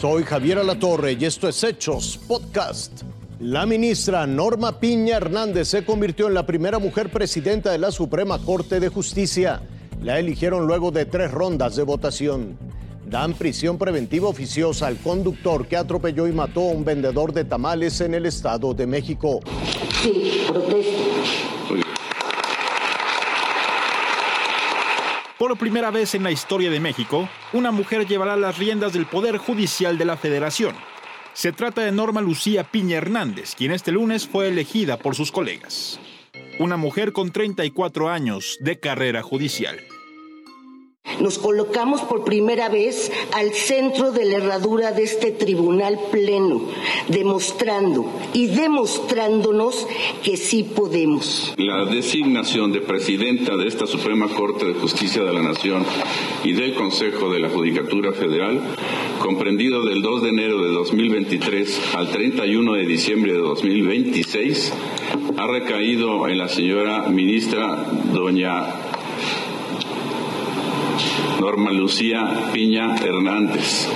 Soy Javier Alatorre y esto es Hechos Podcast. La ministra Norma Piña Hernández se convirtió en la primera mujer presidenta de la Suprema Corte de Justicia. La eligieron luego de tres rondas de votación. Dan prisión preventiva oficiosa al conductor que atropelló y mató a un vendedor de tamales en el Estado de México. Sí, protesto. Por primera vez en la historia de México, una mujer llevará las riendas del Poder Judicial de la Federación. Se trata de Norma Lucía Piña Hernández, quien este lunes fue elegida por sus colegas. Una mujer con 34 años de carrera judicial. Nos colocamos por primera vez al centro de la herradura de este tribunal pleno, demostrando y demostrándonos que sí podemos. La designación de presidenta de esta Suprema Corte de Justicia de la Nación y del Consejo de la Judicatura Federal, comprendido del 2 de enero de 2023 al 31 de diciembre de 2026, ha recaído en la señora ministra doña Norma Lucía Piña Hernández.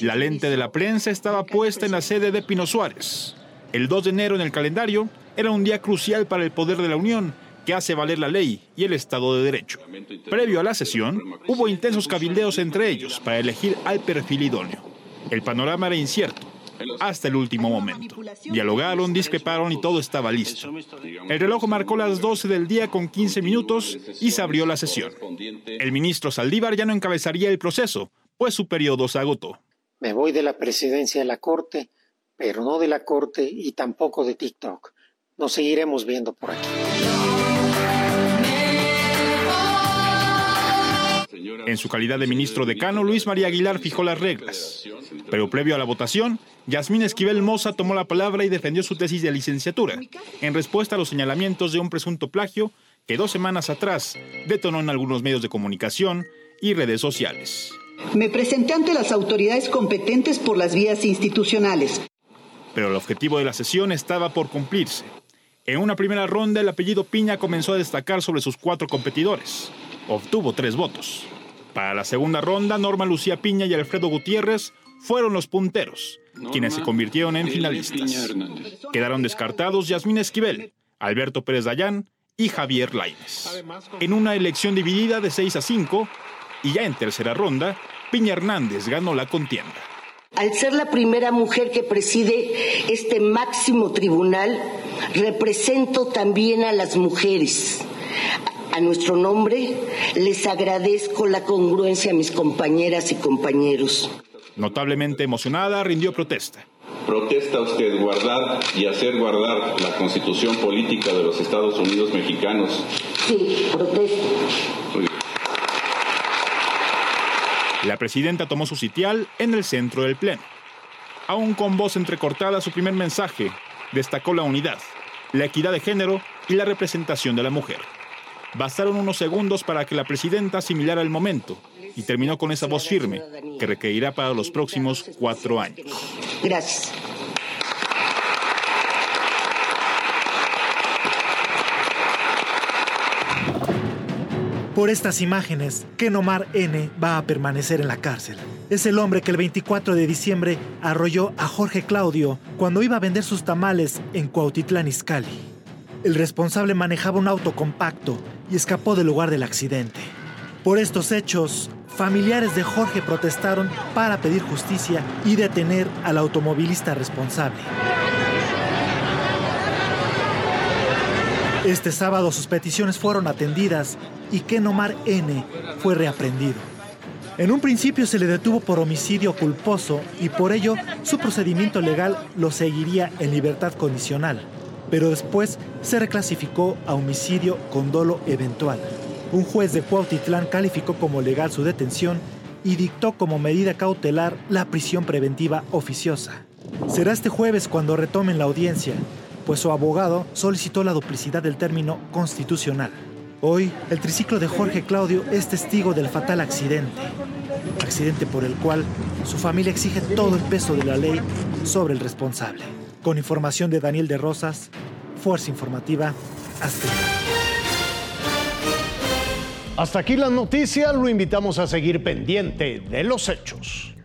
La lente de la prensa estaba puesta en la sede de Pino Suárez. El 2 de enero en el calendario era un día crucial para el poder de la Unión, que hace valer la ley y el Estado de Derecho. Previo a la sesión, hubo intensos cabildeos entre ellos para elegir al perfil idóneo. El panorama era incierto hasta el último momento. Dialogaron, discreparon y todo estaba listo. El reloj marcó las 12 del día con 15 minutos y se abrió la sesión. El ministro Saldívar ya no encabezaría el proceso, pues su periodo se agotó. Me voy de la presidencia de la Corte, pero no de la Corte y tampoco de TikTok. Nos seguiremos viendo por aquí. En su calidad de ministro decano, Luis María Aguilar fijó las reglas. Pero previo a la votación, Yasmín Esquivel Moza tomó la palabra y defendió su tesis de licenciatura, en respuesta a los señalamientos de un presunto plagio que dos semanas atrás detonó en algunos medios de comunicación y redes sociales. Me presenté ante las autoridades competentes por las vías institucionales. Pero el objetivo de la sesión estaba por cumplirse. En una primera ronda, el apellido Piña comenzó a destacar sobre sus cuatro competidores. Obtuvo tres votos. Para la segunda ronda, Norma Lucía Piña y Alfredo Gutiérrez fueron los punteros, quienes se convirtieron en finalistas. Quedaron descartados Yasmín Esquivel, Alberto Pérez Dayán y Javier Lainez. En una elección dividida de 6 a 5, y ya en tercera ronda, Piña Hernández ganó la contienda. Al ser la primera mujer que preside este máximo tribunal, represento también a las mujeres. A nuestro nombre les agradezco la congruencia a mis compañeras y compañeros. Notablemente emocionada, rindió protesta. Protesta usted guardar y hacer guardar la constitución política de los Estados Unidos mexicanos. Sí, protesto. La presidenta tomó su sitial en el centro del pleno. Aún con voz entrecortada, su primer mensaje destacó la unidad, la equidad de género y la representación de la mujer. Bastaron unos segundos para que la presidenta asimilara el momento y terminó con esa voz firme que requerirá para los próximos cuatro años. Gracias. Por estas imágenes, Ken Omar N. va a permanecer en la cárcel. Es el hombre que el 24 de diciembre arrolló a Jorge Claudio cuando iba a vender sus tamales en Cuautitlán Izcalli. El responsable manejaba un auto compacto y escapó del lugar del accidente. Por estos hechos, familiares de Jorge protestaron para pedir justicia y detener al automovilista responsable. Este sábado sus peticiones fueron atendidas y Ken Omar N. fue reaprendido. En un principio se le detuvo por homicidio culposo y por ello su procedimiento legal lo seguiría en libertad condicional, pero después se reclasificó a homicidio con dolo eventual. Un juez de Cuautitlán calificó como legal su detención y dictó como medida cautelar la prisión preventiva oficiosa. Será este jueves cuando retomen la audiencia, pues su abogado solicitó la duplicidad del término constitucional. Hoy, el triciclo de Jorge Claudio es testigo del fatal accidente, accidente por el cual su familia exige todo el peso de la ley sobre el responsable. Con información de Daniel de Rosas, Fuerza Informativa Azteca. Hasta aquí la noticia, lo invitamos a seguir pendiente de los hechos.